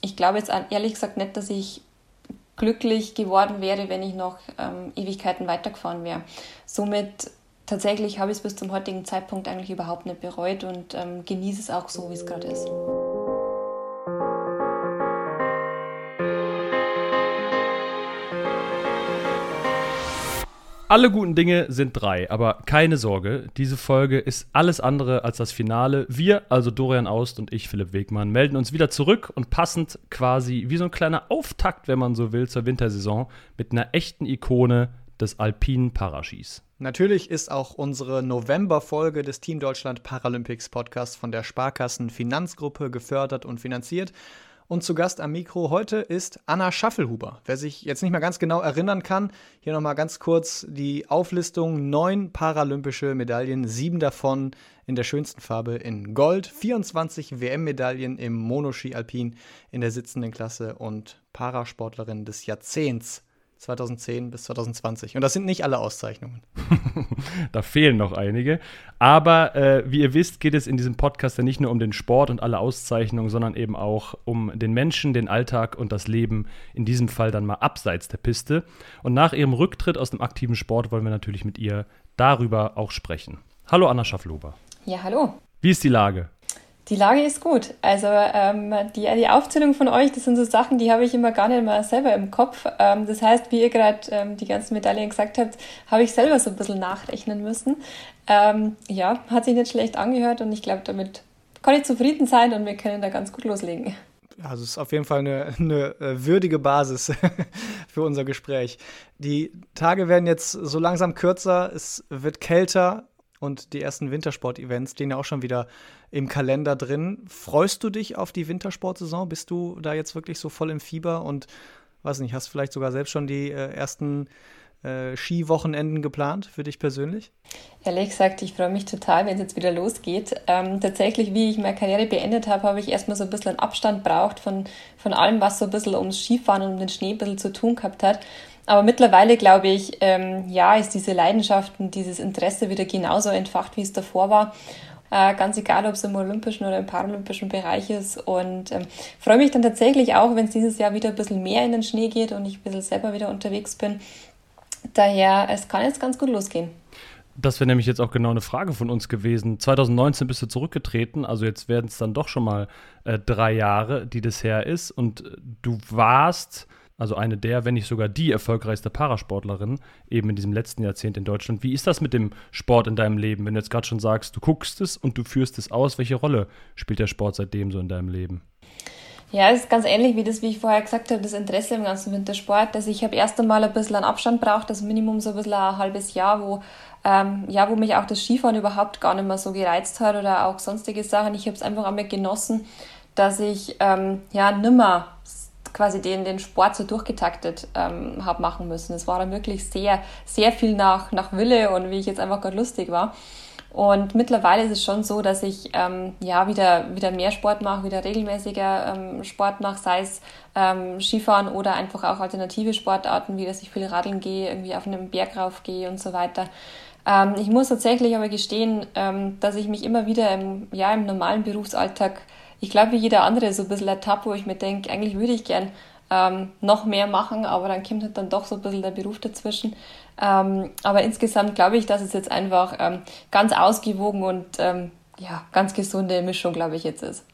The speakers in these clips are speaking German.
ich glaube jetzt ehrlich gesagt nicht, dass ich glücklich geworden wäre, wenn ich noch ähm, Ewigkeiten weitergefahren wäre. Somit tatsächlich habe ich es bis zum heutigen Zeitpunkt eigentlich überhaupt nicht bereut und ähm, genieße es auch so, wie es gerade ist. Alle guten Dinge sind drei, aber keine Sorge, diese Folge ist alles andere als das Finale. Wir, also Dorian Aust und ich, Philipp Wegmann, melden uns wieder zurück und passend quasi wie so ein kleiner Auftakt, wenn man so will, zur Wintersaison mit einer echten Ikone des alpinen Paraskis. Natürlich ist auch unsere November-Folge des Team Deutschland Paralympics Podcasts von der Sparkassen Finanzgruppe gefördert und finanziert. Und zu Gast am Mikro heute ist Anna Schaffelhuber. Wer sich jetzt nicht mehr ganz genau erinnern kann, hier nochmal ganz kurz die Auflistung. Neun paralympische Medaillen, sieben davon in der schönsten Farbe in Gold, 24 WM-Medaillen im Monoski Alpin in der sitzenden Klasse und Parasportlerin des Jahrzehnts 2010 bis 2020. Und das sind nicht alle Auszeichnungen. da fehlen noch einige. Aber äh, wie ihr wisst, geht es in diesem Podcast ja nicht nur um den Sport und alle Auszeichnungen, sondern eben auch um den Menschen, den Alltag und das Leben, in diesem Fall dann mal abseits der Piste. Und nach ihrem Rücktritt aus dem aktiven Sport wollen wir natürlich mit ihr darüber auch sprechen. Hallo Anna Schafflober. Ja, hallo. Wie ist die Lage? Die Lage ist gut. Also ähm, die, die Aufzählung von euch, das sind so Sachen, die habe ich immer gar nicht mal selber im Kopf. Ähm, das heißt, wie ihr gerade ähm, die ganzen Medaillen gesagt habt, habe ich selber so ein bisschen nachrechnen müssen. Ähm, ja, hat sich nicht schlecht angehört und ich glaube, damit kann ich zufrieden sein und wir können da ganz gut loslegen. Also es ist auf jeden Fall eine, eine äh, würdige Basis für unser Gespräch. Die Tage werden jetzt so langsam kürzer, es wird kälter und die ersten Wintersport-Events stehen ja auch schon wieder im Kalender drin. Freust du dich auf die Wintersportsaison? Bist du da jetzt wirklich so voll im Fieber und weiß nicht, hast vielleicht sogar selbst schon die äh, ersten äh, Skiwochenenden geplant für dich persönlich? Ehrlich gesagt, ich freue mich total, wenn es jetzt wieder losgeht. Ähm, tatsächlich, wie ich meine Karriere beendet habe, habe ich erstmal so ein bisschen Abstand braucht von, von allem, was so ein bisschen ums Skifahren und um den Schnee ein bisschen zu tun gehabt hat. Aber mittlerweile glaube ich, ähm, ja, ist diese Leidenschaft und dieses Interesse wieder genauso entfacht, wie es davor war. Äh, ganz egal, ob es im olympischen oder im paralympischen Bereich ist. Und ähm, freue mich dann tatsächlich auch, wenn es dieses Jahr wieder ein bisschen mehr in den Schnee geht und ich ein bisschen selber wieder unterwegs bin. Daher, es kann jetzt ganz gut losgehen. Das wäre nämlich jetzt auch genau eine Frage von uns gewesen. 2019 bist du zurückgetreten, also jetzt werden es dann doch schon mal äh, drei Jahre, die das her ist. Und du warst also eine der, wenn nicht sogar die erfolgreichste Parasportlerin, eben in diesem letzten Jahrzehnt in Deutschland. Wie ist das mit dem Sport in deinem Leben? Wenn du jetzt gerade schon sagst, du guckst es und du führst es aus, welche Rolle spielt der Sport seitdem so in deinem Leben? Ja, es ist ganz ähnlich wie das, wie ich vorher gesagt habe, das Interesse im ganzen Wintersport. Also ich habe erst einmal ein bisschen einen Abstand braucht, das Minimum so ein bisschen ein halbes Jahr, wo ähm, ja, wo mich auch das Skifahren überhaupt gar nicht mehr so gereizt hat oder auch sonstige Sachen. Ich habe es einfach einmal genossen, dass ich ähm, ja nimmer quasi den, den Sport so durchgetaktet ähm, habe machen müssen. Es war dann wirklich sehr, sehr viel nach, nach Wille und wie ich jetzt einfach gerade lustig war. Und mittlerweile ist es schon so, dass ich ähm, ja wieder, wieder mehr Sport mache, wieder regelmäßiger ähm, Sport mache, sei es ähm, Skifahren oder einfach auch alternative Sportarten, wie dass ich viel Radeln gehe, irgendwie auf einen Berg rauf gehe und so weiter. Ähm, ich muss tatsächlich aber gestehen, ähm, dass ich mich immer wieder im, ja, im normalen Berufsalltag ich glaube, wie jeder andere so ein bisschen ertappt, wo ich mir denke, eigentlich würde ich gern ähm, noch mehr machen, aber dann kommt halt dann doch so ein bisschen der Beruf dazwischen. Ähm, aber insgesamt glaube ich, dass es jetzt einfach ähm, ganz ausgewogen und ähm, ja, ganz gesunde Mischung, glaube ich, jetzt ist.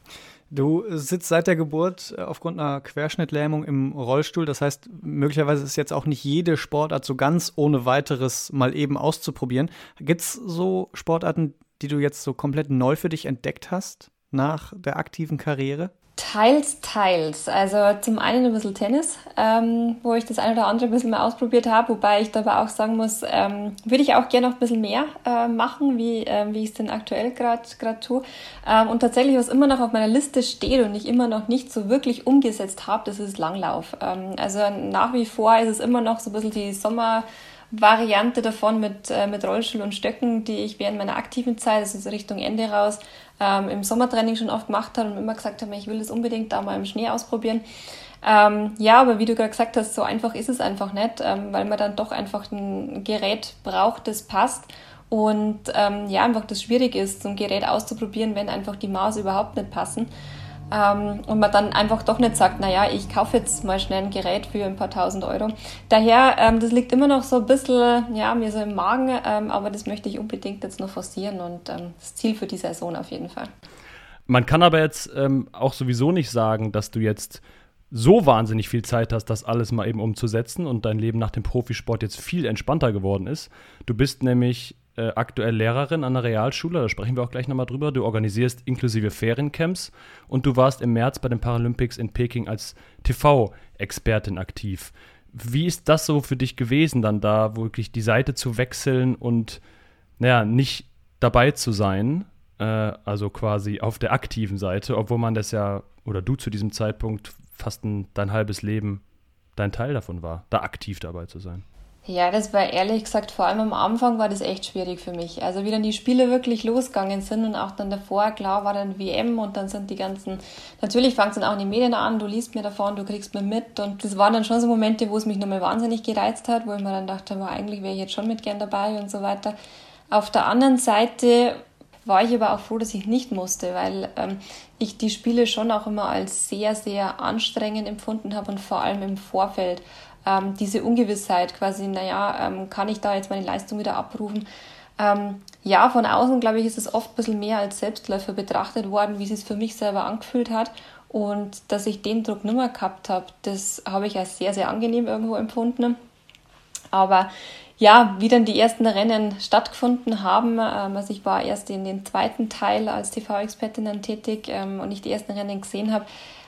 Du sitzt seit der Geburt äh, aufgrund einer Querschnittlähmung im Rollstuhl. Das heißt, möglicherweise ist jetzt auch nicht jede Sportart so ganz ohne weiteres mal eben auszuprobieren. Gibt es so Sportarten, die du jetzt so komplett neu für dich entdeckt hast? Nach der aktiven Karriere? Teils, teils. Also zum einen ein bisschen Tennis, ähm, wo ich das eine oder andere ein bisschen mehr ausprobiert habe, wobei ich dabei auch sagen muss, ähm, würde ich auch gerne noch ein bisschen mehr äh, machen, wie, äh, wie ich es denn aktuell gerade tue. Ähm, und tatsächlich, was immer noch auf meiner Liste steht und ich immer noch nicht so wirklich umgesetzt habe, das ist Langlauf. Ähm, also nach wie vor ist es immer noch so ein bisschen die Sommer- Variante davon mit, äh, mit Rollstuhl und Stöcken, die ich während meiner aktiven Zeit, also so Richtung Ende raus, ähm, im Sommertraining schon oft gemacht habe und immer gesagt habe, ich will das unbedingt da mal im Schnee ausprobieren. Ähm, ja, aber wie du gerade gesagt hast, so einfach ist es einfach nicht, ähm, weil man dann doch einfach ein Gerät braucht, das passt. Und ähm, ja, einfach das schwierig ist, so ein Gerät auszuprobieren, wenn einfach die Maße überhaupt nicht passen. Ähm, und man dann einfach doch nicht sagt, naja, ich kaufe jetzt mal schnell ein Gerät für ein paar tausend Euro. Daher, ähm, das liegt immer noch so ein bisschen, ja, mir so im Magen, ähm, aber das möchte ich unbedingt jetzt noch forcieren und ähm, das Ziel für die Saison auf jeden Fall. Man kann aber jetzt ähm, auch sowieso nicht sagen, dass du jetzt so wahnsinnig viel Zeit hast, das alles mal eben umzusetzen und dein Leben nach dem Profisport jetzt viel entspannter geworden ist. Du bist nämlich äh, aktuell Lehrerin an der Realschule, da sprechen wir auch gleich nochmal drüber. Du organisierst inklusive Feriencamps und du warst im März bei den Paralympics in Peking als TV-Expertin aktiv. Wie ist das so für dich gewesen, dann da wirklich die Seite zu wechseln und naja, nicht dabei zu sein, äh, also quasi auf der aktiven Seite, obwohl man das ja, oder du zu diesem Zeitpunkt fast ein, dein halbes Leben dein Teil davon war, da aktiv dabei zu sein? Ja, das war ehrlich gesagt, vor allem am Anfang war das echt schwierig für mich. Also wie dann die Spiele wirklich losgegangen sind und auch dann davor, klar, war dann WM und dann sind die ganzen, natürlich fängt es dann auch in den Medien an, du liest mir davon, du kriegst mir mit und das waren dann schon so Momente, wo es mich nochmal wahnsinnig gereizt hat, wo ich mir dann dachte, aber eigentlich wäre ich jetzt schon mit gern dabei und so weiter. Auf der anderen Seite war ich aber auch froh, dass ich nicht musste, weil ähm, ich die Spiele schon auch immer als sehr, sehr anstrengend empfunden habe und vor allem im Vorfeld ähm, diese Ungewissheit quasi, naja, ähm, kann ich da jetzt meine Leistung wieder abrufen? Ähm, ja, von außen, glaube ich, ist es oft ein bisschen mehr als Selbstläufer betrachtet worden, wie es sich für mich selber angefühlt hat. Und dass ich den Druck nicht mehr gehabt habe, das habe ich als sehr, sehr angenehm irgendwo empfunden. Aber ja, wie dann die ersten Rennen stattgefunden haben, ähm, also ich war erst in den zweiten Teil als TV-Expertin dann tätig ähm, und ich die ersten Rennen gesehen habe,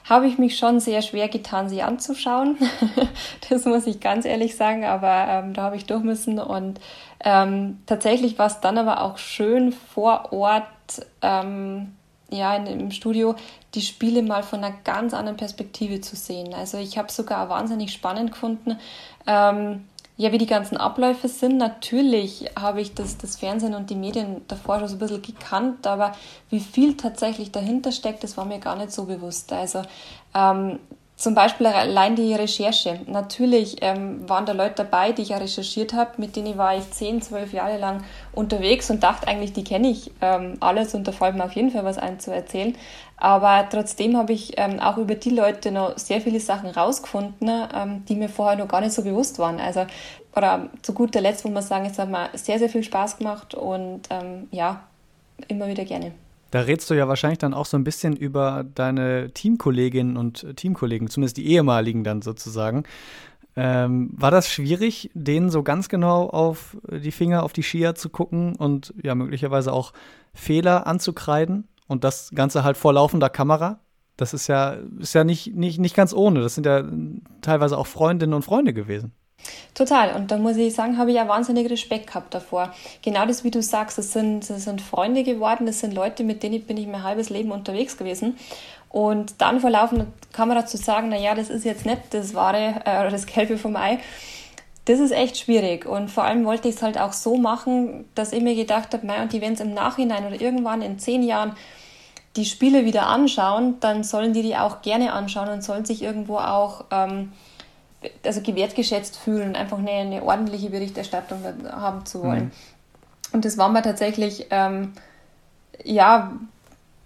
habe ich mich schon sehr schwer getan, sie anzuschauen. das muss ich ganz ehrlich sagen, aber ähm, da habe ich durch müssen. Und ähm, tatsächlich war es dann aber auch schön vor Ort, ähm, ja, in, im Studio, die Spiele mal von einer ganz anderen Perspektive zu sehen. Also ich habe sogar wahnsinnig spannend gefunden. Ähm, ja, wie die ganzen Abläufe sind. Natürlich habe ich das, das Fernsehen und die Medien davor schon so ein bisschen gekannt, aber wie viel tatsächlich dahinter steckt, das war mir gar nicht so bewusst. Also ähm, zum Beispiel allein die Recherche. Natürlich ähm, waren da Leute dabei, die ich ja recherchiert habe, mit denen war ich zehn, zwölf Jahre lang unterwegs und dachte eigentlich, die kenne ich ähm, alles und da fällt mir auf jeden Fall was ein zu erzählen. Aber trotzdem habe ich ähm, auch über die Leute noch sehr viele Sachen rausgefunden, ähm, die mir vorher noch gar nicht so bewusst waren. Also, oder zu guter Letzt, wo man sagen, es hat mir sehr, sehr viel Spaß gemacht und ähm, ja, immer wieder gerne. Da redest du ja wahrscheinlich dann auch so ein bisschen über deine Teamkolleginnen und Teamkollegen, zumindest die ehemaligen dann sozusagen. Ähm, war das schwierig, denen so ganz genau auf die Finger, auf die Skier zu gucken und ja möglicherweise auch Fehler anzukreiden und das Ganze halt vor laufender Kamera? Das ist ja, ist ja nicht, nicht, nicht ganz ohne. Das sind ja teilweise auch Freundinnen und Freunde gewesen. Total. Und da muss ich sagen, habe ich ja wahnsinnig Respekt gehabt davor. Genau das, wie du sagst, das sind, das sind Freunde geworden, das sind Leute, mit denen bin ich mein halbes Leben unterwegs gewesen. Und dann vor laufender Kamera zu sagen, naja, das ist jetzt nicht das wahre äh, oder das Gelbe vom Ei, das ist echt schwierig. Und vor allem wollte ich es halt auch so machen, dass ich mir gedacht habe, und die, wenn es im Nachhinein oder irgendwann in zehn Jahren die Spiele wieder anschauen, dann sollen die die auch gerne anschauen und sollen sich irgendwo auch ähm, also gewertgeschätzt fühlen, einfach eine, eine ordentliche Berichterstattung haben zu wollen. Mhm. Und das war mir tatsächlich, ähm, ja,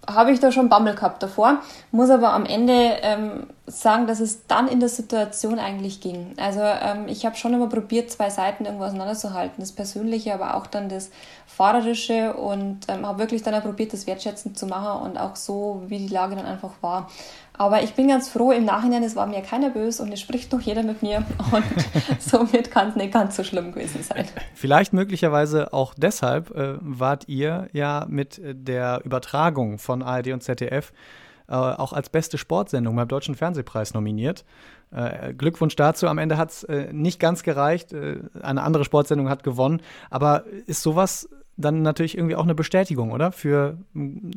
habe ich da schon Bammel gehabt davor, muss aber am Ende ähm, sagen, dass es dann in der Situation eigentlich ging. Also ähm, ich habe schon immer probiert, zwei Seiten irgendwo auseinanderzuhalten, das Persönliche, aber auch dann das Fahrerische und ähm, habe wirklich dann auch probiert, das wertschätzend zu machen und auch so, wie die Lage dann einfach war. Aber ich bin ganz froh im Nachhinein, es war mir keiner böse und es spricht doch jeder mit mir und somit kann es nicht ganz so schlimm gewesen sein. Vielleicht möglicherweise auch deshalb äh, wart ihr ja mit der Übertragung von ARD und ZDF äh, auch als beste Sportsendung beim Deutschen Fernsehpreis nominiert. Äh, Glückwunsch dazu. Am Ende hat es äh, nicht ganz gereicht. Äh, eine andere Sportsendung hat gewonnen. Aber ist sowas dann natürlich irgendwie auch eine Bestätigung, oder? Für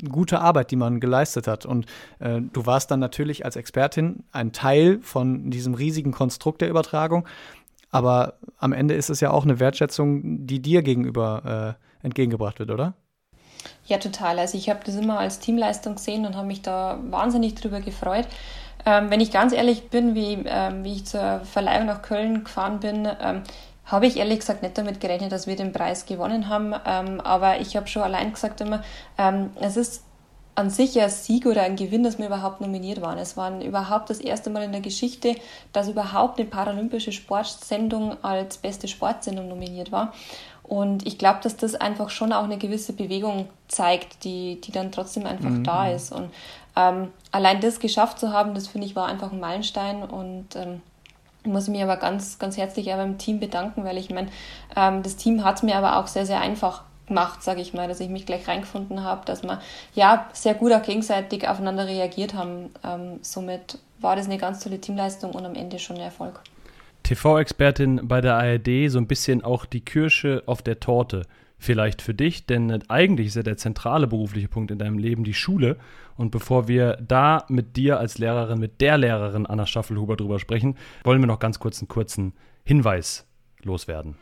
gute Arbeit, die man geleistet hat. Und äh, du warst dann natürlich als Expertin ein Teil von diesem riesigen Konstrukt der Übertragung. Aber am Ende ist es ja auch eine Wertschätzung, die dir gegenüber äh, entgegengebracht wird, oder? Ja, total. Also ich habe das immer als Teamleistung gesehen und habe mich da wahnsinnig drüber gefreut. Ähm, wenn ich ganz ehrlich bin, wie, ähm, wie ich zur Verleihung nach Köln gefahren bin, ähm, habe ich ehrlich gesagt nicht damit gerechnet, dass wir den Preis gewonnen haben. Ähm, aber ich habe schon allein gesagt immer, ähm, es ist an sich ein Sieg oder ein Gewinn, dass wir überhaupt nominiert waren. Es war überhaupt das erste Mal in der Geschichte, dass überhaupt eine paralympische Sportsendung als beste Sportsendung nominiert war. Und ich glaube, dass das einfach schon auch eine gewisse Bewegung zeigt, die, die dann trotzdem einfach mhm. da ist. Und ähm, allein das geschafft zu haben, das finde ich war einfach ein Meilenstein. Und ähm, ich muss mich aber ganz, ganz herzlich auch beim Team bedanken, weil ich meine, ähm, das Team hat es mir aber auch sehr, sehr einfach gemacht, sage ich mal, dass ich mich gleich reingefunden habe, dass wir ja sehr gut auch gegenseitig aufeinander reagiert haben. Ähm, somit war das eine ganz tolle Teamleistung und am Ende schon ein Erfolg. TV-Expertin bei der ARD, so ein bisschen auch die Kirsche auf der Torte. Vielleicht für dich, denn eigentlich ist ja der zentrale berufliche Punkt in deinem Leben die Schule. Und bevor wir da mit dir als Lehrerin, mit der Lehrerin Anna Schaffelhuber drüber sprechen, wollen wir noch ganz kurz einen kurzen Hinweis loswerden.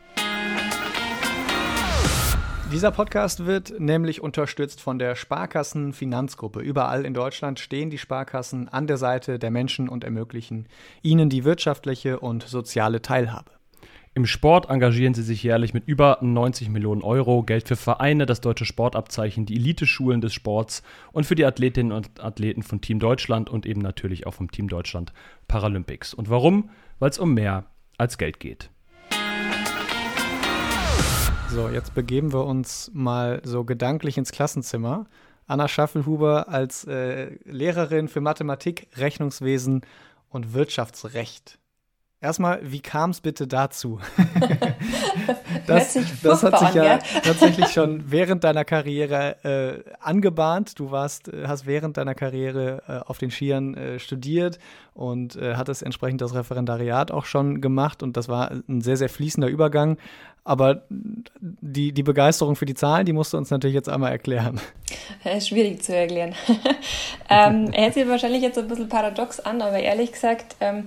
Dieser Podcast wird nämlich unterstützt von der Sparkassen Finanzgruppe. Überall in Deutschland stehen die Sparkassen an der Seite der Menschen und ermöglichen ihnen die wirtschaftliche und soziale Teilhabe. Im Sport engagieren sie sich jährlich mit über 90 Millionen Euro, Geld für Vereine, das deutsche Sportabzeichen, die Eliteschulen des Sports und für die Athletinnen und Athleten von Team Deutschland und eben natürlich auch vom Team Deutschland Paralympics. Und warum? Weil es um mehr als Geld geht. So, jetzt begeben wir uns mal so gedanklich ins Klassenzimmer. Anna Schaffelhuber als äh, Lehrerin für Mathematik, Rechnungswesen und Wirtschaftsrecht. Erstmal, wie kam es bitte dazu? das, das hat sich ja tatsächlich schon während deiner Karriere äh, angebahnt. Du warst, äh, hast während deiner Karriere äh, auf den Skiern äh, studiert und äh, hattest entsprechend das Referendariat auch schon gemacht und das war ein sehr, sehr fließender Übergang. Aber die, die Begeisterung für die Zahlen, die musst du uns natürlich jetzt einmal erklären. Schwierig zu erklären. ähm, er hört sich wahrscheinlich jetzt ein bisschen paradox an, aber ehrlich gesagt, ähm,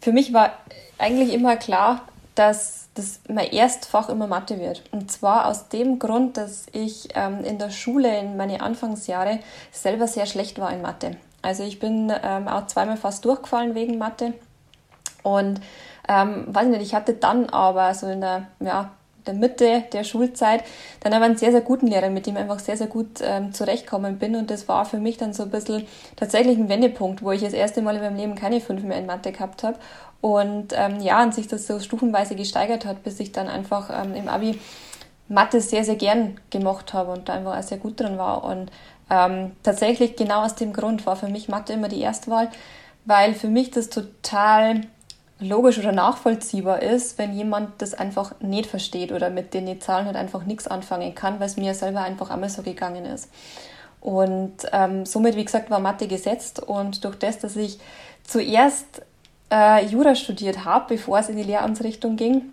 für mich war eigentlich immer klar, dass das mein Erstfach immer Mathe wird. Und zwar aus dem Grund, dass ich ähm, in der Schule in meine Anfangsjahre selber sehr schlecht war in Mathe. Also ich bin ähm, auch zweimal fast durchgefallen wegen Mathe. Und ähm, weiß nicht, ich hatte dann aber so in der ja, der Mitte der Schulzeit dann aber einen sehr, sehr guten Lehrer, mit dem ich einfach sehr, sehr gut ähm, zurechtkommen bin. Und das war für mich dann so ein bisschen tatsächlich ein Wendepunkt, wo ich das erste Mal in meinem Leben keine fünf mehr in Mathe gehabt habe. Und ähm, ja, und sich das so stufenweise gesteigert hat, bis ich dann einfach ähm, im Abi Mathe sehr, sehr gern gemacht habe und da einfach auch sehr gut drin war. Und ähm, tatsächlich genau aus dem Grund war für mich Mathe immer die Erstwahl, weil für mich das total logisch oder nachvollziehbar ist, wenn jemand das einfach nicht versteht oder mit den Zahlen halt einfach nichts anfangen kann, weil es mir selber einfach einmal so gegangen ist. Und ähm, somit, wie gesagt, war Mathe gesetzt und durch das, dass ich zuerst äh, Jura studiert habe, bevor es in die Lehramtsrichtung ging,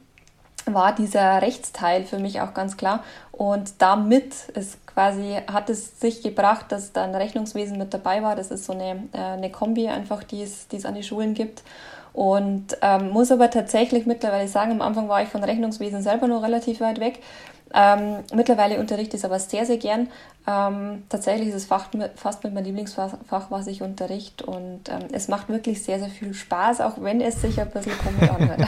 war dieser Rechtsteil für mich auch ganz klar. Und damit ist quasi, hat es sich gebracht, dass dann Rechnungswesen mit dabei war. Das ist so eine, äh, eine Kombi einfach, die es, die es an die Schulen gibt. Und ähm, muss aber tatsächlich mittlerweile sagen, am Anfang war ich von Rechnungswesen selber noch relativ weit weg. Ähm, mittlerweile unterrichte ich es aber sehr, sehr gern. Ähm, tatsächlich ist es fast mit, fast mit meinem Lieblingsfach, was ich unterrichte. Und ähm, es macht wirklich sehr, sehr viel Spaß, auch wenn es sich ein bisschen komisch anhört.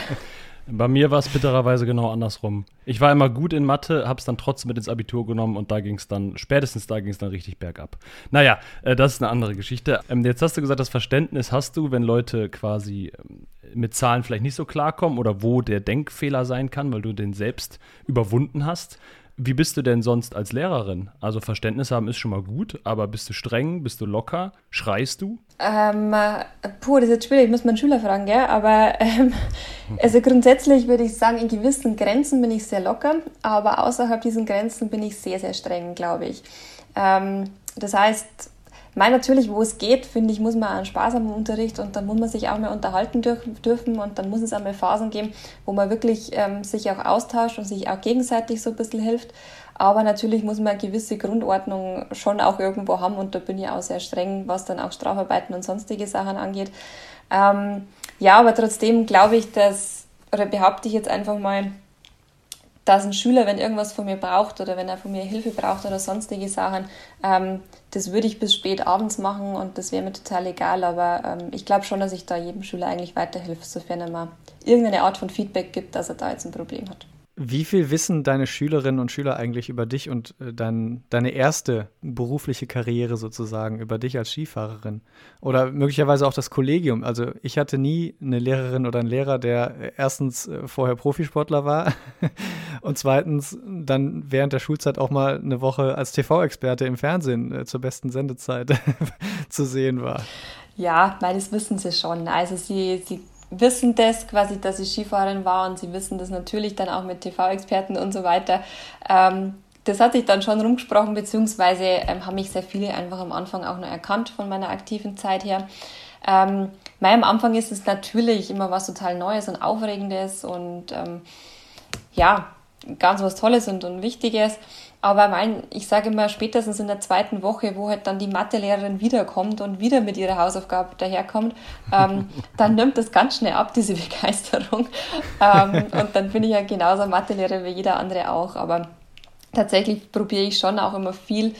Bei mir war es bittererweise genau andersrum. Ich war immer gut in Mathe, habe es dann trotzdem mit ins Abitur genommen und da ging es dann, spätestens da ging es dann richtig bergab. Naja, äh, das ist eine andere Geschichte. Ähm, jetzt hast du gesagt, das Verständnis hast du, wenn Leute quasi ähm, mit Zahlen vielleicht nicht so klarkommen oder wo der Denkfehler sein kann, weil du den selbst überwunden hast. Wie bist du denn sonst als Lehrerin? Also Verständnis haben ist schon mal gut, aber bist du streng, bist du locker, schreist du? Ähm, puh, das ist jetzt schwierig, ich muss meinen Schüler fragen, gell? aber ähm, also grundsätzlich würde ich sagen, in gewissen Grenzen bin ich sehr locker, aber außerhalb diesen Grenzen bin ich sehr, sehr streng, glaube ich. Ähm, das heißt, Nein, natürlich, wo es geht, finde ich, muss man einen Spaß am Unterricht und dann muss man sich auch mal unterhalten dürfen und dann muss es einmal Phasen geben, wo man wirklich ähm, sich auch austauscht und sich auch gegenseitig so ein bisschen hilft. Aber natürlich muss man eine gewisse Grundordnung schon auch irgendwo haben und da bin ich auch sehr streng, was dann auch Strafarbeiten und sonstige Sachen angeht. Ähm, ja, aber trotzdem glaube ich, dass, oder behaupte ich jetzt einfach mal, dass ein Schüler, wenn irgendwas von mir braucht oder wenn er von mir Hilfe braucht oder sonstige Sachen, ähm, das würde ich bis spät abends machen und das wäre mir total egal. Aber ähm, ich glaube schon, dass ich da jedem Schüler eigentlich weiterhelfe, sofern er mal irgendeine Art von Feedback gibt, dass er da jetzt ein Problem hat. Wie viel wissen deine Schülerinnen und Schüler eigentlich über dich und äh, dein, deine erste berufliche Karriere sozusagen, über dich als Skifahrerin? Oder möglicherweise auch das Kollegium? Also ich hatte nie eine Lehrerin oder einen Lehrer, der äh, erstens äh, vorher Profisportler war und zweitens dann während der Schulzeit auch mal eine Woche als TV-Experte im Fernsehen zur besten Sendezeit zu sehen war. Ja, meines wissen sie schon. Also sie, sie wissen das quasi, dass ich Skifahrerin war und sie wissen das natürlich dann auch mit TV-Experten und so weiter. Ähm, das hat sich dann schon rumgesprochen, beziehungsweise ähm, haben mich sehr viele einfach am Anfang auch noch erkannt von meiner aktiven Zeit her. Ähm, am Anfang ist es natürlich immer was total Neues und Aufregendes und ähm, ja, ganz was Tolles und, und Wichtiges. Aber mein, ich sage immer, spätestens in der zweiten Woche, wo halt dann die Mathelehrerin wiederkommt und wieder mit ihrer Hausaufgabe daherkommt, ähm, dann nimmt das ganz schnell ab, diese Begeisterung. Ähm, und dann bin ich ja genauso Mathelehrer wie jeder andere auch. Aber tatsächlich probiere ich schon auch immer viel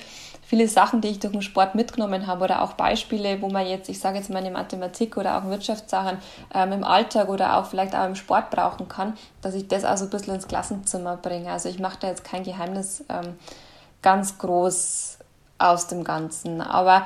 viele Sachen, die ich durch den Sport mitgenommen habe oder auch Beispiele, wo man jetzt, ich sage jetzt mal eine Mathematik oder auch Wirtschaftssachen ähm, im Alltag oder auch vielleicht auch im Sport brauchen kann, dass ich das also ein bisschen ins Klassenzimmer bringe. Also ich mache da jetzt kein Geheimnis ähm, ganz groß aus dem Ganzen. Aber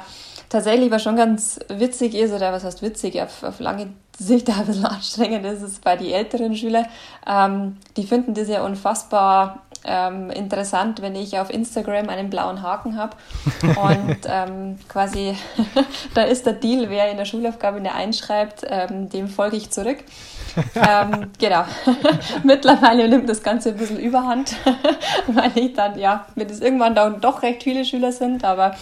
tatsächlich, was schon ganz witzig ist, oder was heißt witzig, auf, auf lange Sicht ein bisschen anstrengend ist, ist bei den älteren Schülern. Ähm, die finden das ja unfassbar ähm, interessant, wenn ich auf Instagram einen blauen Haken habe und ähm, quasi da ist der Deal, wer in der Schulaufgabe eine einschreibt, ähm, dem folge ich zurück. ähm, genau. Mittlerweile nimmt das Ganze ein bisschen Überhand, weil ich dann, ja, wenn es irgendwann dann doch recht viele Schüler sind, aber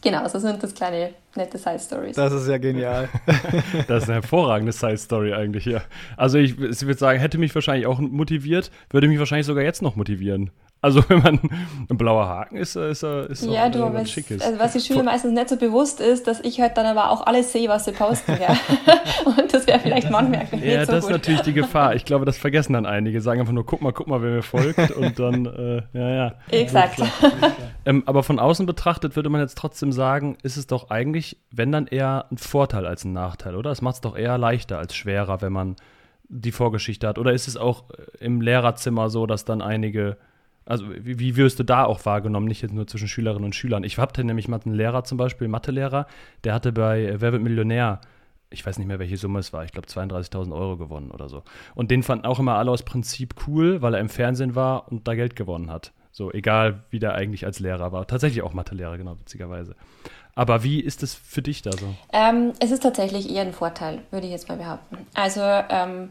genau, so sind das kleine nette Side Stories. Das ist ja genial. das ist eine hervorragende Side Story eigentlich hier. Also ich, ich würde sagen, hätte mich wahrscheinlich auch motiviert, würde mich wahrscheinlich sogar jetzt noch motivieren. Also wenn man ein blauer Haken ist, ist er ist Ja, du, aber schick ist. Also was die Schüler meistens nicht so bewusst ist, dass ich halt dann aber auch alles sehe, was sie posten. Ja. Und das wäre vielleicht manchmal Ja, so das ist natürlich die Gefahr. Ich glaube, das vergessen dann einige. Sagen einfach nur, guck mal, guck mal, wer mir folgt. Und dann, äh, ja, ja. Exakt. ähm, aber von außen betrachtet würde man jetzt trotzdem sagen, ist es doch eigentlich, wenn dann eher ein Vorteil als ein Nachteil, oder? Es macht es doch eher leichter als schwerer, wenn man die Vorgeschichte hat. Oder ist es auch im Lehrerzimmer so, dass dann einige also wie, wie, wirst du da auch wahrgenommen, nicht jetzt nur zwischen Schülerinnen und Schülern? Ich hatte nämlich mal einen Lehrer zum Beispiel, Mathelehrer, der hatte bei Wer wird Millionär, ich weiß nicht mehr, welche Summe es war, ich glaube 32.000 Euro gewonnen oder so. Und den fanden auch immer alle aus Prinzip cool, weil er im Fernsehen war und da Geld gewonnen hat. So, egal wie der eigentlich als Lehrer war. Tatsächlich auch Mathelehrer, genau, witzigerweise. Aber wie ist es für dich da so? Ähm, es ist tatsächlich eher ein Vorteil, würde ich jetzt mal behaupten. Also ähm,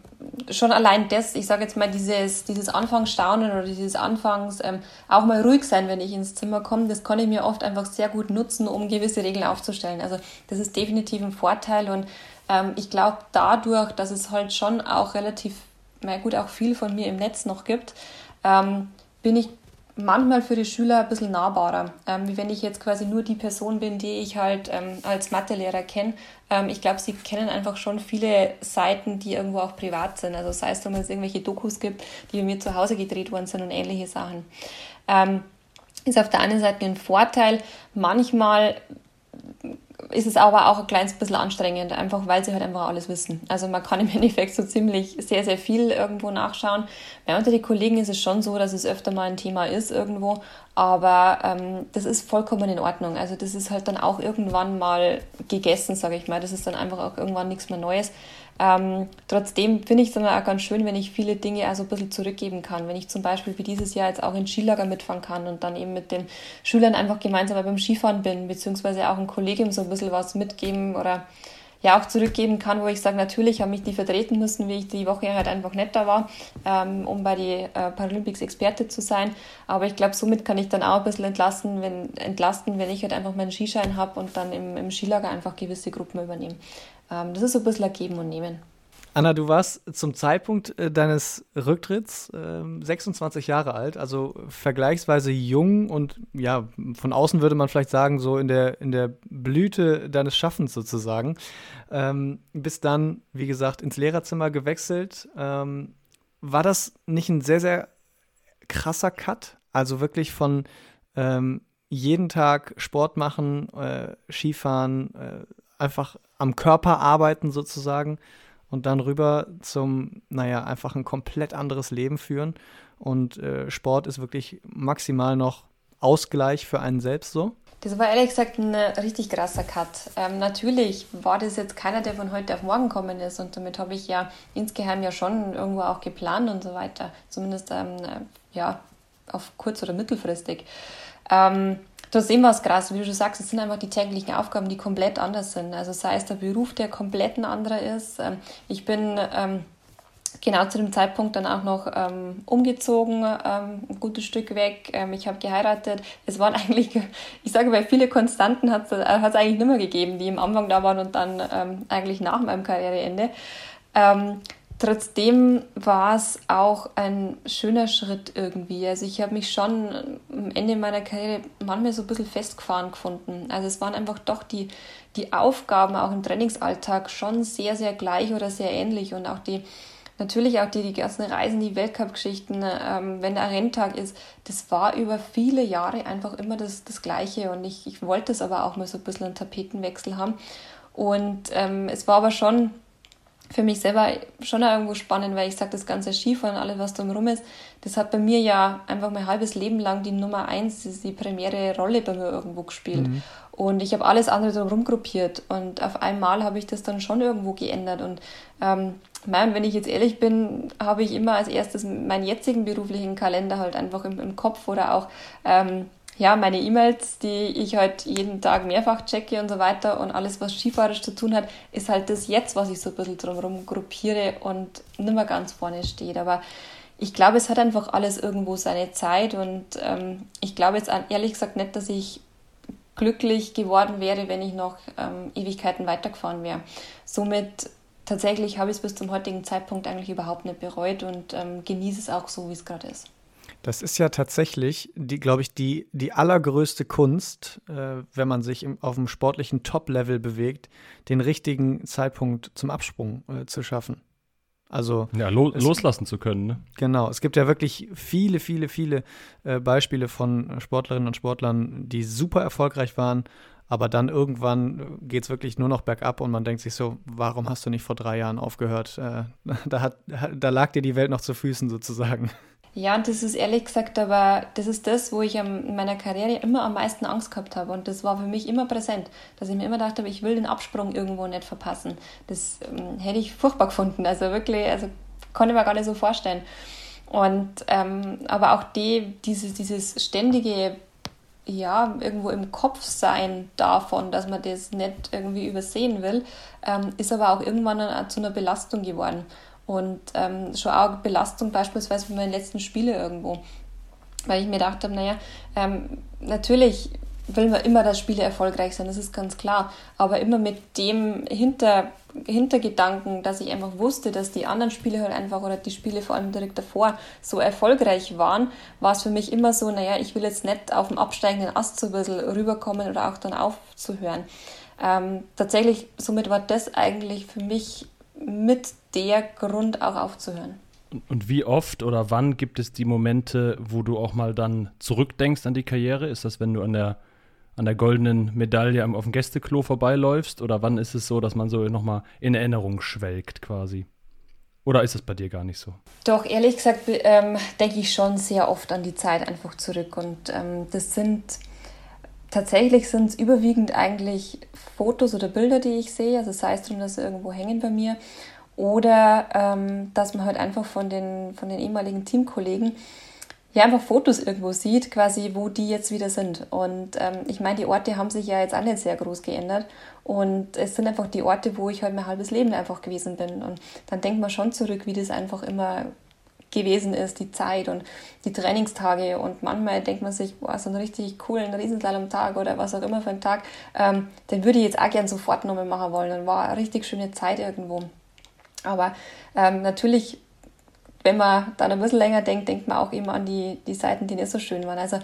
schon allein das, ich sage jetzt mal, dieses, dieses Anfangsstaunen oder dieses Anfangs ähm, auch mal ruhig sein, wenn ich ins Zimmer komme, das kann ich mir oft einfach sehr gut nutzen, um gewisse Regeln aufzustellen. Also das ist definitiv ein Vorteil und ähm, ich glaube dadurch, dass es halt schon auch relativ, na gut, auch viel von mir im Netz noch gibt, ähm, bin ich manchmal für die Schüler ein bisschen nahbarer, ähm, wie wenn ich jetzt quasi nur die Person bin, die ich halt ähm, als Mathelehrer kenne. Ähm, ich glaube, sie kennen einfach schon viele Seiten, die irgendwo auch privat sind. Also sei es, wenn es irgendwelche Dokus gibt, die bei mir zu Hause gedreht worden sind und ähnliche Sachen. Ähm, ist auf der einen Seite ein Vorteil. Manchmal ist es aber auch ein kleines bisschen anstrengend, einfach weil sie halt einfach alles wissen. Also man kann im Endeffekt so ziemlich sehr, sehr viel irgendwo nachschauen. Bei unter den Kollegen ist es schon so, dass es öfter mal ein Thema ist irgendwo, aber ähm, das ist vollkommen in Ordnung. Also das ist halt dann auch irgendwann mal gegessen, sage ich mal. Das ist dann einfach auch irgendwann nichts mehr Neues. Ähm, trotzdem finde ich es immer auch ganz schön, wenn ich viele Dinge also ein bisschen zurückgeben kann. Wenn ich zum Beispiel wie dieses Jahr jetzt auch in Skilager mitfahren kann und dann eben mit den Schülern einfach gemeinsam beim Skifahren bin, beziehungsweise auch ein Kollegium so ein bisschen was mitgeben oder ja auch zurückgeben kann, wo ich sage, natürlich haben mich die vertreten müssen, wie ich die Woche halt einfach nicht da war, ähm, um bei die äh, Paralympics Experte zu sein. Aber ich glaube, somit kann ich dann auch ein bisschen entlasten, wenn, entlasten, wenn ich halt einfach meinen Skischein habe und dann im, im Skilager einfach gewisse Gruppen übernehme. Ähm, das ist so ein bisschen ein Geben und Nehmen. Anna, du warst zum Zeitpunkt äh, deines Rücktritts äh, 26 Jahre alt, also vergleichsweise jung und ja, von außen würde man vielleicht sagen, so in der, in der Blüte deines Schaffens sozusagen. Ähm, bist dann, wie gesagt, ins Lehrerzimmer gewechselt. Ähm, war das nicht ein sehr, sehr krasser Cut? Also wirklich von ähm, jeden Tag Sport machen, äh, Skifahren, äh, einfach am Körper arbeiten sozusagen und dann rüber zum, naja, einfach ein komplett anderes Leben führen. und äh, Sport ist wirklich maximal noch Ausgleich für einen selbst so? Das war ehrlich gesagt ein richtig krasser Cut. Ähm, natürlich war das jetzt keiner, der von heute auf morgen gekommen ist und damit habe ich ja insgeheim ja schon irgendwo auch geplant und so weiter. Zumindest ähm, ja auf kurz- oder mittelfristig. Ähm, Trotzdem war es krass, wie du schon sagst, es sind einfach die täglichen Aufgaben, die komplett anders sind. Also sei es der Beruf, der komplett ein anderer ist. Ähm, ich bin ähm, genau zu dem Zeitpunkt dann auch noch ähm, umgezogen, ähm, ein gutes Stück weg. Ähm, ich habe geheiratet. Es waren eigentlich, ich sage, weil viele Konstanten hat es äh, eigentlich nicht mehr gegeben, die am Anfang da waren und dann ähm, eigentlich nach meinem Karriereende. Trotzdem war es auch ein schöner Schritt irgendwie. Also ich habe mich schon am Ende meiner Karriere manchmal so ein bisschen festgefahren gefunden. Also es waren einfach doch die, die Aufgaben auch im Trainingsalltag schon sehr, sehr gleich oder sehr ähnlich und auch die, natürlich auch die, die ganzen Reisen, die Weltcup-Geschichten, ähm, wenn der Renntag ist, das war über viele Jahre einfach immer das, das Gleiche und ich, ich wollte es aber auch mal so ein bisschen einen Tapetenwechsel haben. Und ähm, es war aber schon für mich selber schon irgendwo spannend, weil ich sage, das ganze Skifahren, alles was drumherum ist, das hat bei mir ja einfach mein halbes Leben lang die Nummer eins, die primäre Rolle bei mir irgendwo gespielt. Mhm. Und ich habe alles andere drumherum gruppiert und auf einmal habe ich das dann schon irgendwo geändert. Und ähm, mein, wenn ich jetzt ehrlich bin, habe ich immer als erstes meinen jetzigen beruflichen Kalender halt einfach im, im Kopf oder auch ähm, ja, meine E-Mails, die ich halt jeden Tag mehrfach checke und so weiter und alles, was skifahrerisch zu tun hat, ist halt das jetzt, was ich so ein bisschen drumherum gruppiere und nicht mehr ganz vorne steht. Aber ich glaube, es hat einfach alles irgendwo seine Zeit und ähm, ich glaube jetzt ehrlich gesagt nicht, dass ich glücklich geworden wäre, wenn ich noch ähm, Ewigkeiten weitergefahren wäre. Somit tatsächlich habe ich es bis zum heutigen Zeitpunkt eigentlich überhaupt nicht bereut und ähm, genieße es auch so, wie es gerade ist. Das ist ja tatsächlich, die, glaube ich, die, die allergrößte Kunst, äh, wenn man sich im, auf dem sportlichen Top-Level bewegt, den richtigen Zeitpunkt zum Absprung äh, zu schaffen. Also ja, lo es, loslassen zu können. Ne? Genau, es gibt ja wirklich viele, viele, viele äh, Beispiele von Sportlerinnen und Sportlern, die super erfolgreich waren, aber dann irgendwann geht es wirklich nur noch bergab und man denkt sich so, warum hast du nicht vor drei Jahren aufgehört? Äh, da, hat, da lag dir die Welt noch zu Füßen sozusagen. Ja, und das ist ehrlich gesagt aber, das ist das, wo ich in meiner Karriere immer am meisten Angst gehabt habe. Und das war für mich immer präsent, dass ich mir immer dachte, ich will den Absprung irgendwo nicht verpassen. Das ähm, hätte ich furchtbar gefunden. Also wirklich, also konnte ich mir gar nicht so vorstellen. Und ähm, aber auch die, dieses, dieses ständige, ja, irgendwo im Kopf sein davon, dass man das nicht irgendwie übersehen will, ähm, ist aber auch irgendwann zu einer Belastung geworden. Und ähm, schon auch Belastung beispielsweise für meine letzten Spiele irgendwo. Weil ich mir gedacht habe, naja, ähm, natürlich will man immer, dass Spiele erfolgreich sind, das ist ganz klar. Aber immer mit dem Hinter, Hintergedanken, dass ich einfach wusste, dass die anderen Spiele halt einfach oder die Spiele vor allem direkt davor so erfolgreich waren, war es für mich immer so, naja, ich will jetzt nicht auf dem absteigenden Ast so ein bisschen rüberkommen oder auch dann aufzuhören. Ähm, tatsächlich, somit war das eigentlich für mich mit der Grund auch aufzuhören. Und wie oft oder wann gibt es die Momente, wo du auch mal dann zurückdenkst an die Karriere? Ist das, wenn du an der, an der goldenen Medaille auf dem Gästeklo vorbeiläufst? Oder wann ist es so, dass man so nochmal in Erinnerung schwelgt quasi? Oder ist es bei dir gar nicht so? Doch, ehrlich gesagt ähm, denke ich schon sehr oft an die Zeit einfach zurück. Und ähm, das sind tatsächlich sind es überwiegend eigentlich Fotos oder Bilder, die ich sehe. Also sei es drum, dass sie irgendwo hängen bei mir oder ähm, dass man halt einfach von den, von den ehemaligen Teamkollegen ja einfach Fotos irgendwo sieht, quasi, wo die jetzt wieder sind. Und ähm, ich meine, die Orte haben sich ja jetzt alle sehr groß geändert. Und es sind einfach die Orte, wo ich halt mein halbes Leben einfach gewesen bin. Und dann denkt man schon zurück, wie das einfach immer gewesen ist, die Zeit und die Trainingstage. Und manchmal denkt man sich, boah, so einen richtig coolen Riesenslalom-Tag oder was auch immer für ein Tag, ähm, den würde ich jetzt auch gern sofort nochmal machen wollen. Und war eine richtig schöne Zeit irgendwo. Aber ähm, natürlich, wenn man dann ein bisschen länger denkt, denkt man auch immer an die, die Seiten, die nicht so schön waren. Also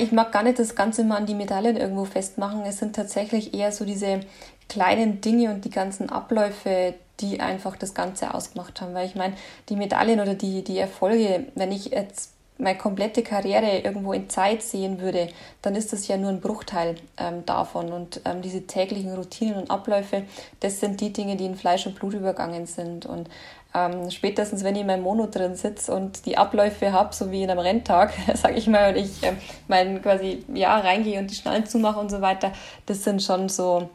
ich mag gar nicht das Ganze immer an die Medaillen irgendwo festmachen. Es sind tatsächlich eher so diese kleinen Dinge und die ganzen Abläufe, die einfach das Ganze ausgemacht haben. Weil ich meine, die Medaillen oder die, die Erfolge, wenn ich jetzt meine komplette Karriere irgendwo in Zeit sehen würde, dann ist das ja nur ein Bruchteil ähm, davon. Und ähm, diese täglichen Routinen und Abläufe, das sind die Dinge, die in Fleisch und Blut übergangen sind. Und ähm, spätestens, wenn ich in meinem Mono drin sitze und die Abläufe habe, so wie in einem Renntag, sage ich mal, und ich äh, mein quasi ja reingehe und die Schnallen zumache und so weiter, das sind schon so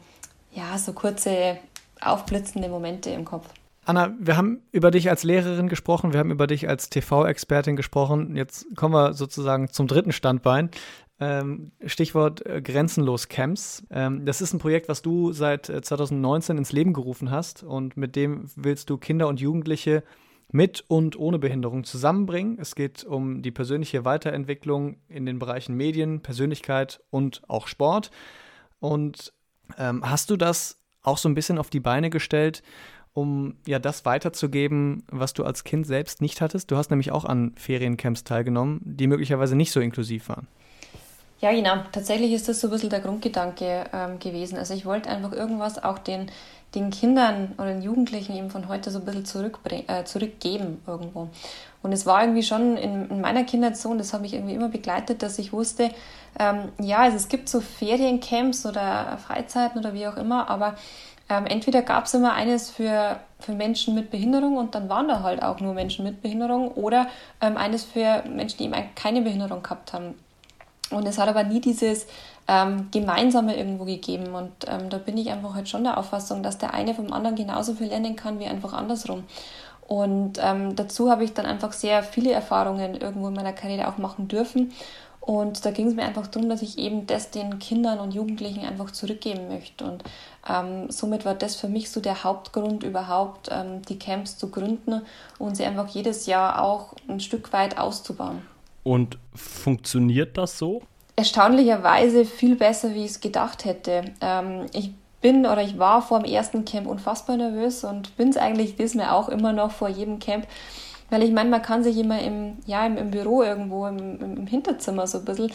ja so kurze aufblitzende Momente im Kopf. Anna, wir haben über dich als Lehrerin gesprochen, wir haben über dich als TV-Expertin gesprochen. Jetzt kommen wir sozusagen zum dritten Standbein. Ähm, Stichwort äh, Grenzenlos Camps. Ähm, das ist ein Projekt, was du seit 2019 äh, ins Leben gerufen hast und mit dem willst du Kinder und Jugendliche mit und ohne Behinderung zusammenbringen. Es geht um die persönliche Weiterentwicklung in den Bereichen Medien, Persönlichkeit und auch Sport. Und ähm, hast du das auch so ein bisschen auf die Beine gestellt, um ja das weiterzugeben, was du als Kind selbst nicht hattest? Du hast nämlich auch an Feriencamps teilgenommen, die möglicherweise nicht so inklusiv waren. Ja, genau. Tatsächlich ist das so ein bisschen der Grundgedanke ähm, gewesen. Also ich wollte einfach irgendwas auch den, den Kindern oder den Jugendlichen eben von heute so ein bisschen äh, zurückgeben irgendwo. Und es war irgendwie schon in, in meiner Kindheit so, und das habe ich irgendwie immer begleitet, dass ich wusste, ähm, ja, also es gibt so Feriencamps oder Freizeiten oder wie auch immer, aber ähm, entweder gab es immer eines für, für Menschen mit Behinderung und dann waren da halt auch nur Menschen mit Behinderung oder ähm, eines für Menschen, die eben keine Behinderung gehabt haben. Und es hat aber nie dieses ähm, Gemeinsame irgendwo gegeben. Und ähm, da bin ich einfach halt schon der Auffassung, dass der eine vom anderen genauso viel lernen kann wie einfach andersrum. Und ähm, dazu habe ich dann einfach sehr viele Erfahrungen irgendwo in meiner Karriere auch machen dürfen. Und da ging es mir einfach darum, dass ich eben das den Kindern und Jugendlichen einfach zurückgeben möchte. Und ähm, somit war das für mich so der Hauptgrund überhaupt, ähm, die Camps zu gründen und sie einfach jedes Jahr auch ein Stück weit auszubauen. Und funktioniert das so? Erstaunlicherweise viel besser, wie ich es gedacht hätte. Ähm, ich bin oder ich war vor dem ersten Camp unfassbar nervös und bin es eigentlich diesmal auch immer noch vor jedem Camp. Weil ich meine, man kann sich immer im, ja, im, im Büro irgendwo, im, im, Hinterzimmer so ein bisschen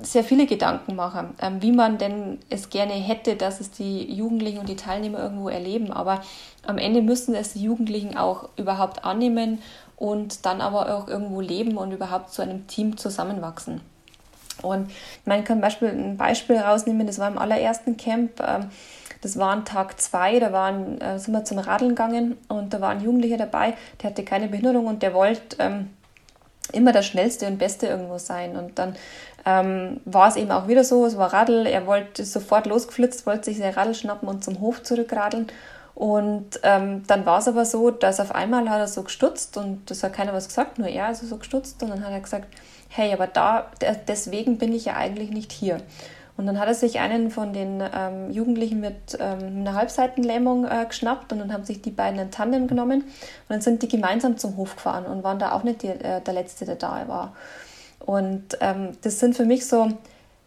sehr viele Gedanken machen, ähm, wie man denn es gerne hätte, dass es die Jugendlichen und die Teilnehmer irgendwo erleben. Aber am Ende müssen es die Jugendlichen auch überhaupt annehmen und dann aber auch irgendwo leben und überhaupt zu einem Team zusammenwachsen. Und man kann Beispiel, ein Beispiel rausnehmen, das war im allerersten Camp, ähm, das war an Tag zwei, da waren, äh, sind wir zum Radeln gegangen und da war ein Jugendlicher dabei, der hatte keine Behinderung und der wollte ähm, immer der Schnellste und Beste irgendwo sein. Und dann ähm, war es eben auch wieder so, es war Radl, er wollte sofort losgeflitzt, wollte sich sein Radl schnappen und zum Hof zurückradeln. Und ähm, dann war es aber so, dass auf einmal hat er so gestutzt und das hat keiner was gesagt, nur er also so gestutzt und dann hat er gesagt, hey, aber da, deswegen bin ich ja eigentlich nicht hier. Und dann hat er sich einen von den ähm, Jugendlichen mit ähm, einer Halbseitenlähmung äh, geschnappt und dann haben sich die beiden ein Tandem genommen und dann sind die gemeinsam zum Hof gefahren und waren da auch nicht die, äh, der Letzte, der da war. Und ähm, das sind für mich so,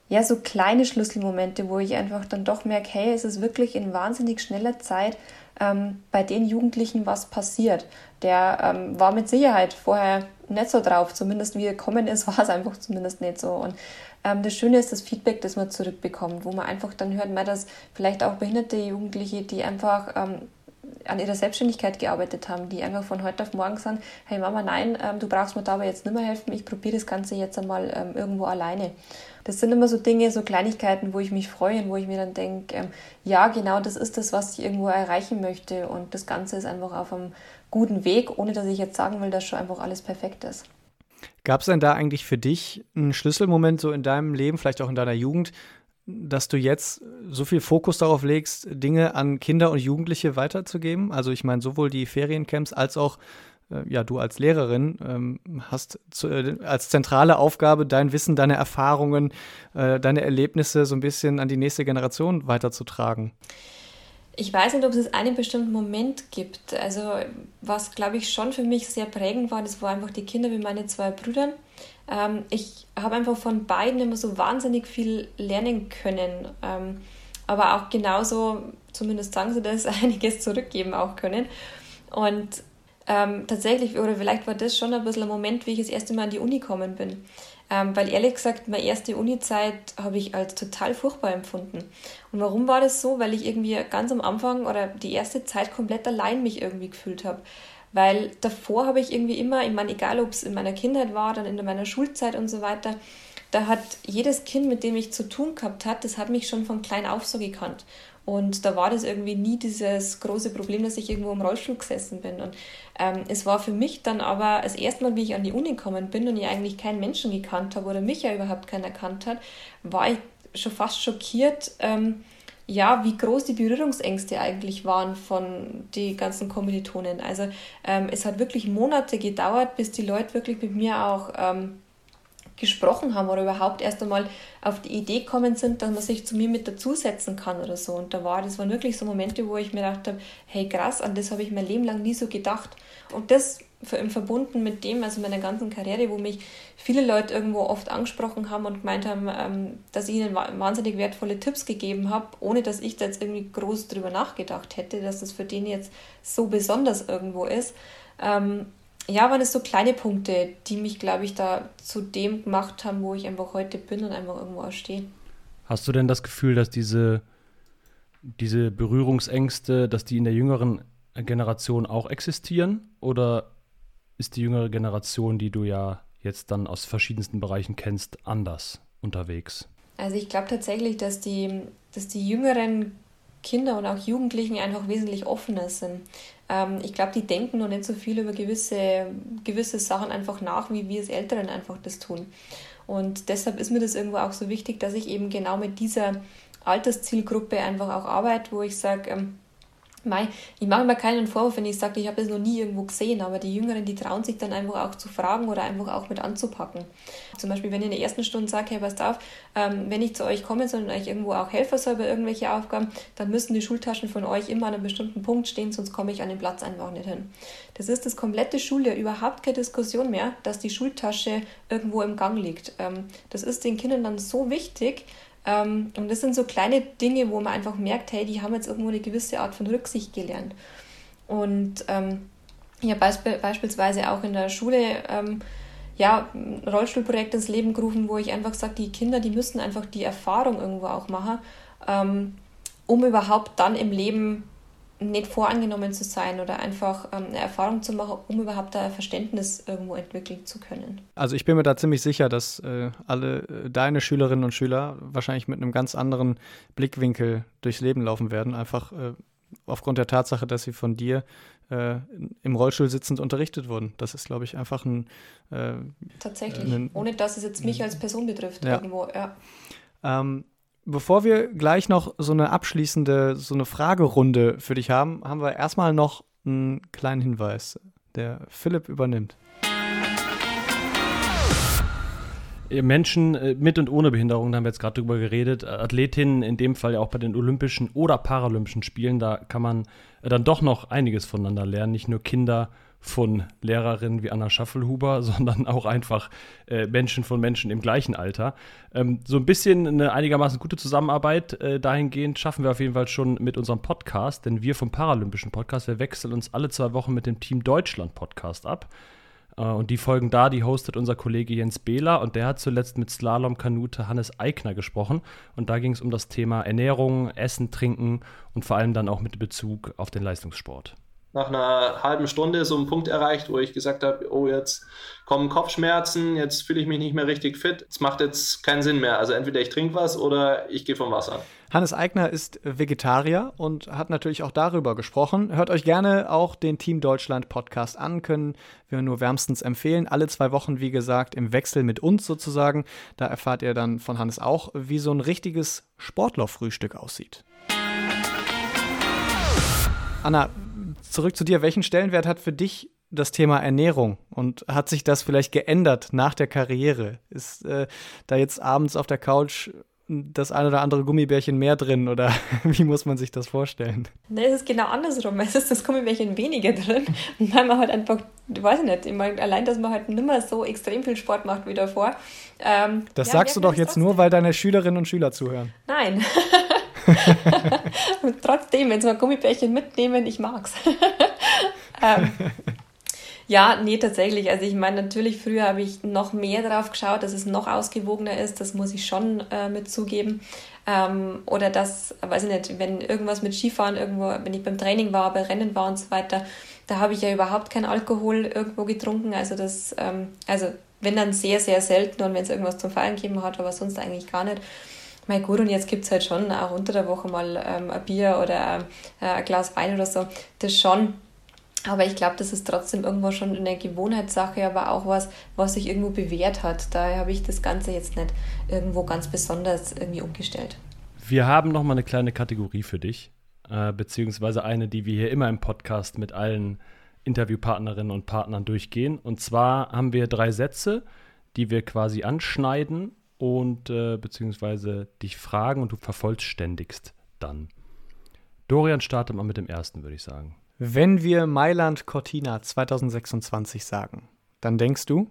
ja, so kleine Schlüsselmomente, wo ich einfach dann doch merke, hey, es ist wirklich in wahnsinnig schneller Zeit ähm, bei den Jugendlichen was passiert. Der ähm, war mit Sicherheit vorher nicht so drauf, zumindest wie er gekommen ist, war es einfach zumindest nicht so. Und ähm, das Schöne ist das Feedback, das man zurückbekommt, wo man einfach dann hört, man, dass vielleicht auch behinderte Jugendliche, die einfach ähm, an ihrer Selbstständigkeit gearbeitet haben, die einfach von heute auf morgen sagen, hey Mama, nein, ähm, du brauchst mir dabei jetzt nicht mehr helfen, ich probiere das Ganze jetzt einmal ähm, irgendwo alleine. Das sind immer so Dinge, so Kleinigkeiten, wo ich mich freue und wo ich mir dann denke, ähm, ja, genau das ist das, was ich irgendwo erreichen möchte und das Ganze ist einfach auf einem guten Weg, ohne dass ich jetzt sagen will, dass schon einfach alles perfekt ist. Gab es denn da eigentlich für dich einen Schlüsselmoment so in deinem Leben, vielleicht auch in deiner Jugend, dass du jetzt so viel Fokus darauf legst, Dinge an Kinder und Jugendliche weiterzugeben? Also ich meine, sowohl die Feriencamps als auch ja, du als Lehrerin ähm, hast zu, äh, als zentrale Aufgabe, dein Wissen, deine Erfahrungen, äh, deine Erlebnisse so ein bisschen an die nächste Generation weiterzutragen. Ich weiß nicht, ob es einen bestimmten Moment gibt. Also, was glaube ich schon für mich sehr prägend war, das waren einfach die Kinder wie meine zwei Brüder. Ähm, ich habe einfach von beiden immer so wahnsinnig viel lernen können, ähm, aber auch genauso, zumindest sagen sie das, einiges zurückgeben auch können. Und ähm, tatsächlich, oder vielleicht war das schon ein bisschen ein Moment, wie ich das erste Mal an die Uni gekommen bin. Ähm, weil ehrlich gesagt, meine erste Uni-Zeit habe ich als total furchtbar empfunden. Und warum war das so? Weil ich irgendwie ganz am Anfang oder die erste Zeit komplett allein mich irgendwie gefühlt habe Weil davor habe ich irgendwie immer, ich meine, egal ob es in meiner Kindheit war, dann in meiner Schulzeit und so weiter, da hat jedes Kind, mit dem ich zu tun gehabt hat, das hat mich schon von klein auf so gekannt. Und da war das irgendwie nie dieses große Problem, dass ich irgendwo im Rollstuhl gesessen bin. Und ähm, es war für mich dann aber das erste Mal, wie ich an die Uni gekommen bin und ich eigentlich keinen Menschen gekannt habe oder mich ja überhaupt keiner erkannt hat, war ich schon fast schockiert, ähm, ja, wie groß die Berührungsängste eigentlich waren von den ganzen Kommilitonen. Also ähm, es hat wirklich Monate gedauert, bis die Leute wirklich mit mir auch ähm, gesprochen haben oder überhaupt erst einmal auf die Idee gekommen sind, dass man sich zu mir mit dazusetzen kann oder so. Und da war, das waren wirklich so Momente, wo ich mir gedacht habe, hey krass, an das habe ich mein Leben lang nie so gedacht. Und das im Verbunden mit dem, also meiner ganzen Karriere, wo mich viele Leute irgendwo oft angesprochen haben und gemeint haben, ähm, dass ich ihnen wahnsinnig wertvolle Tipps gegeben habe, ohne dass ich da jetzt irgendwie groß drüber nachgedacht hätte, dass das für den jetzt so besonders irgendwo ist. Ja, waren es so kleine Punkte, die mich, glaube ich, da zu dem gemacht haben, wo ich einfach heute bin und einfach irgendwo auch stehe. Hast du denn das Gefühl, dass diese, diese Berührungsängste, dass die in der jüngeren Generation auch existieren? Oder ist die jüngere Generation, die du ja jetzt dann aus verschiedensten Bereichen kennst, anders unterwegs? Also ich glaube tatsächlich, dass die, dass die jüngeren Kinder und auch Jugendlichen einfach wesentlich offener sind. Ähm, ich glaube, die denken noch nicht so viel über gewisse, gewisse Sachen einfach nach, wie wir als Älteren einfach das tun. Und deshalb ist mir das irgendwo auch so wichtig, dass ich eben genau mit dieser Alterszielgruppe einfach auch arbeite, wo ich sage, ähm, Mei, ich mache mir keinen Vorwurf, wenn ich sage, ich habe das noch nie irgendwo gesehen, aber die Jüngeren, die trauen sich dann einfach auch zu fragen oder einfach auch mit anzupacken. Zum Beispiel, wenn ich in der ersten Stunde sage, hey, passt auf, ähm, wenn ich zu euch komme und euch irgendwo auch helfen soll bei irgendwelchen Aufgaben, dann müssen die Schultaschen von euch immer an einem bestimmten Punkt stehen, sonst komme ich an den Platz einfach nicht hin. Das ist das komplette Schuljahr überhaupt keine Diskussion mehr, dass die Schultasche irgendwo im Gang liegt. Ähm, das ist den Kindern dann so wichtig, und das sind so kleine Dinge, wo man einfach merkt, hey, die haben jetzt irgendwo eine gewisse Art von Rücksicht gelernt. Und ähm, ich habe beisp beispielsweise auch in der Schule ähm, ja, ein Rollstuhlprojekt ins Leben gerufen, wo ich einfach sage, die Kinder, die müssen einfach die Erfahrung irgendwo auch machen, ähm, um überhaupt dann im Leben nicht voreingenommen zu sein oder einfach ähm, eine Erfahrung zu machen, um überhaupt da ein Verständnis irgendwo entwickeln zu können. Also ich bin mir da ziemlich sicher, dass äh, alle äh, deine Schülerinnen und Schüler wahrscheinlich mit einem ganz anderen Blickwinkel durchs Leben laufen werden, einfach äh, aufgrund der Tatsache, dass sie von dir äh, im Rollstuhl sitzend unterrichtet wurden. Das ist, glaube ich, einfach ein äh, Tatsächlich, ein, ohne dass es jetzt mich als Person betrifft ja. irgendwo, ja. Ähm, Bevor wir gleich noch so eine abschließende, so eine Fragerunde für dich haben, haben wir erstmal noch einen kleinen Hinweis, der Philipp übernimmt. Menschen äh, mit und ohne Behinderung, da haben wir jetzt gerade drüber geredet, Athletinnen in dem Fall ja auch bei den Olympischen oder Paralympischen Spielen, da kann man äh, dann doch noch einiges voneinander lernen, nicht nur Kinder von Lehrerinnen wie Anna Schaffelhuber, sondern auch einfach äh, Menschen von Menschen im gleichen Alter. Ähm, so ein bisschen eine einigermaßen gute Zusammenarbeit äh, dahingehend schaffen wir auf jeden Fall schon mit unserem Podcast, denn wir vom Paralympischen Podcast, wir wechseln uns alle zwei Wochen mit dem Team Deutschland Podcast ab. Äh, und die Folgen da, die hostet unser Kollege Jens Behler und der hat zuletzt mit Slalom-Kanute Hannes Eigner gesprochen. Und da ging es um das Thema Ernährung, Essen, Trinken und vor allem dann auch mit Bezug auf den Leistungssport nach einer halben Stunde so einen Punkt erreicht, wo ich gesagt habe, oh, jetzt kommen Kopfschmerzen, jetzt fühle ich mich nicht mehr richtig fit, es macht jetzt keinen Sinn mehr. Also entweder ich trinke was oder ich gehe vom Wasser. Hannes Eigner ist Vegetarier und hat natürlich auch darüber gesprochen. Hört euch gerne auch den Team Deutschland Podcast an, können wir nur wärmstens empfehlen. Alle zwei Wochen, wie gesagt, im Wechsel mit uns sozusagen. Da erfahrt ihr dann von Hannes auch, wie so ein richtiges Sportlerfrühstück aussieht. Anna, zurück zu dir. Welchen Stellenwert hat für dich das Thema Ernährung und hat sich das vielleicht geändert nach der Karriere? Ist äh, da jetzt abends auf der Couch das ein oder andere Gummibärchen mehr drin oder wie muss man sich das vorstellen? Nee, es ist genau andersrum. Es ist das Gummibärchen weniger drin, weil man halt einfach, ich weiß nicht, ich meine, allein, dass man halt nicht mehr so extrem viel Sport macht wie davor. Ähm, das ja, sagst du doch jetzt nur, weil deine Schülerinnen und Schüler zuhören. Nein. und trotzdem, wenn sie mal Gummibärchen mitnehmen, ich mag's. ähm, ja, nee, tatsächlich. Also ich meine, natürlich, früher habe ich noch mehr darauf geschaut, dass es noch ausgewogener ist. Das muss ich schon äh, mit zugeben. Ähm, oder das, weiß ich nicht, wenn irgendwas mit Skifahren irgendwo, wenn ich beim Training war, bei Rennen war und so weiter, da habe ich ja überhaupt keinen Alkohol irgendwo getrunken. Also das, ähm, also wenn dann sehr, sehr selten und wenn es irgendwas zum Feiern gegeben hat, aber sonst eigentlich gar nicht. Mein gut, und jetzt gibt es halt schon auch unter der Woche mal ähm, ein Bier oder äh, ein Glas Wein oder so. Das schon. Aber ich glaube, das ist trotzdem irgendwo schon eine Gewohnheitssache, aber auch was, was sich irgendwo bewährt hat. Daher habe ich das Ganze jetzt nicht irgendwo ganz besonders irgendwie umgestellt. Wir haben noch mal eine kleine Kategorie für dich, äh, beziehungsweise eine, die wir hier immer im Podcast mit allen Interviewpartnerinnen und Partnern durchgehen. Und zwar haben wir drei Sätze, die wir quasi anschneiden und äh, beziehungsweise dich fragen und du vervollständigst dann. Dorian startet mal mit dem ersten, würde ich sagen. Wenn wir Mailand Cortina 2026 sagen, dann denkst du?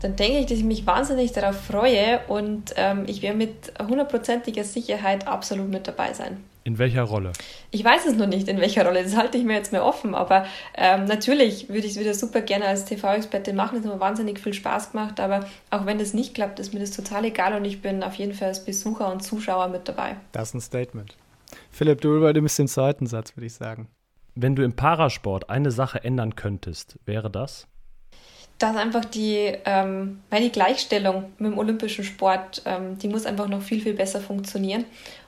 Dann denke ich, dass ich mich wahnsinnig darauf freue und ähm, ich werde mit hundertprozentiger Sicherheit absolut mit dabei sein. In welcher Rolle? Ich weiß es noch nicht, in welcher Rolle. Das halte ich mir jetzt mehr offen. Aber ähm, natürlich würde ich es wieder super gerne als TV-Expertin machen. Das hat mir wahnsinnig viel Spaß gemacht. Aber auch wenn das nicht klappt, ist mir das total egal. Und ich bin auf jeden Fall als Besucher und Zuschauer mit dabei. Das ist ein Statement. Philipp, du übernimmst den zweiten Satz, würde ich sagen. Wenn du im Parasport eine Sache ändern könntest, wäre das? Dass einfach die, ähm, meine Gleichstellung mit dem olympischen Sport, ähm, die muss einfach noch viel, viel besser funktionieren.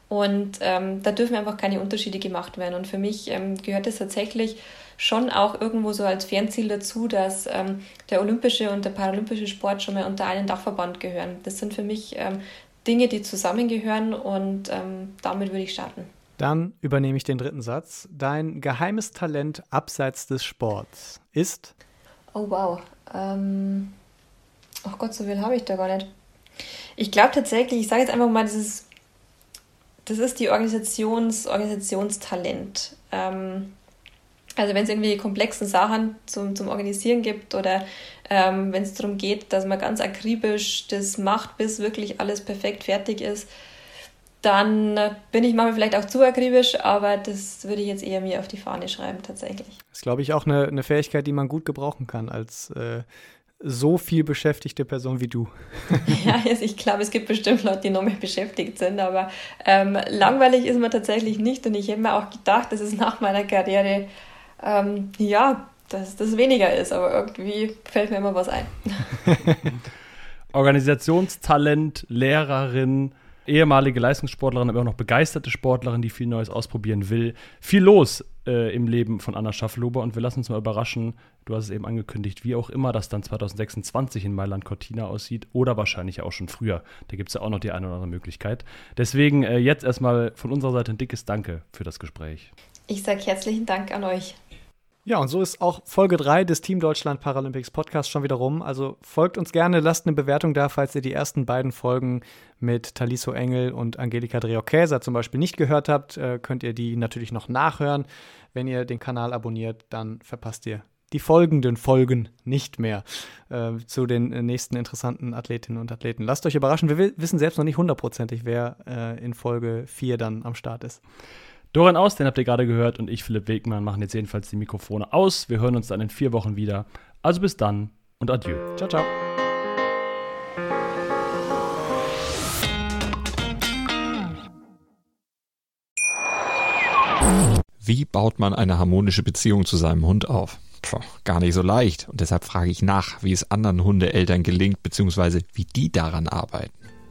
Und ähm, da dürfen einfach keine Unterschiede gemacht werden. Und für mich ähm, gehört es tatsächlich schon auch irgendwo so als Fernziel dazu, dass ähm, der olympische und der paralympische Sport schon mal unter einen Dachverband gehören. Das sind für mich ähm, Dinge, die zusammengehören und ähm, damit würde ich starten. Dann übernehme ich den dritten Satz. Dein geheimes Talent abseits des Sports ist? Oh wow. Ähm, oh Gott, so viel habe ich da gar nicht. Ich glaube tatsächlich, ich sage jetzt einfach mal, das ist, das ist die Organisations, Organisationstalent. Ähm, also wenn es irgendwie komplexen Sachen zum, zum Organisieren gibt oder ähm, wenn es darum geht, dass man ganz akribisch das macht, bis wirklich alles perfekt fertig ist, dann bin ich manchmal vielleicht auch zu akribisch, aber das würde ich jetzt eher mir auf die Fahne schreiben tatsächlich. Das ist, glaube ich, auch eine, eine Fähigkeit, die man gut gebrauchen kann als äh, so viel beschäftigte Person wie du. ja, also ich glaube, es gibt bestimmt Leute, die noch mehr beschäftigt sind, aber ähm, langweilig ist man tatsächlich nicht und ich hätte mir auch gedacht, dass es nach meiner Karriere, ähm, ja, dass das weniger ist, aber irgendwie fällt mir immer was ein. Organisationstalent, Lehrerin, ehemalige Leistungssportlerin, aber auch noch begeisterte Sportlerin, die viel Neues ausprobieren will. Viel los äh, im Leben von Anna Schaffelhuber und wir lassen uns mal überraschen, du hast es eben angekündigt, wie auch immer das dann 2026 in Mailand Cortina aussieht oder wahrscheinlich auch schon früher. Da gibt es ja auch noch die eine oder andere Möglichkeit. Deswegen äh, jetzt erstmal von unserer Seite ein dickes Danke für das Gespräch. Ich sage herzlichen Dank an euch. Ja, und so ist auch Folge 3 des Team Deutschland Paralympics Podcasts schon wieder rum. Also folgt uns gerne, lasst eine Bewertung da, falls ihr die ersten beiden Folgen mit Taliso Engel und Angelika Dreokäser zum Beispiel nicht gehört habt, äh, könnt ihr die natürlich noch nachhören. Wenn ihr den Kanal abonniert, dann verpasst ihr die folgenden Folgen nicht mehr äh, zu den nächsten interessanten Athletinnen und Athleten. Lasst euch überraschen, wir wissen selbst noch nicht hundertprozentig, wer äh, in Folge 4 dann am Start ist. Doran aus, den habt ihr gerade gehört, und ich, Philipp Wegmann, machen jetzt jedenfalls die Mikrofone aus. Wir hören uns dann in vier Wochen wieder. Also bis dann und adieu. Ciao, ciao. Wie baut man eine harmonische Beziehung zu seinem Hund auf? Puh, gar nicht so leicht. Und deshalb frage ich nach, wie es anderen Hundeeltern gelingt, beziehungsweise wie die daran arbeiten.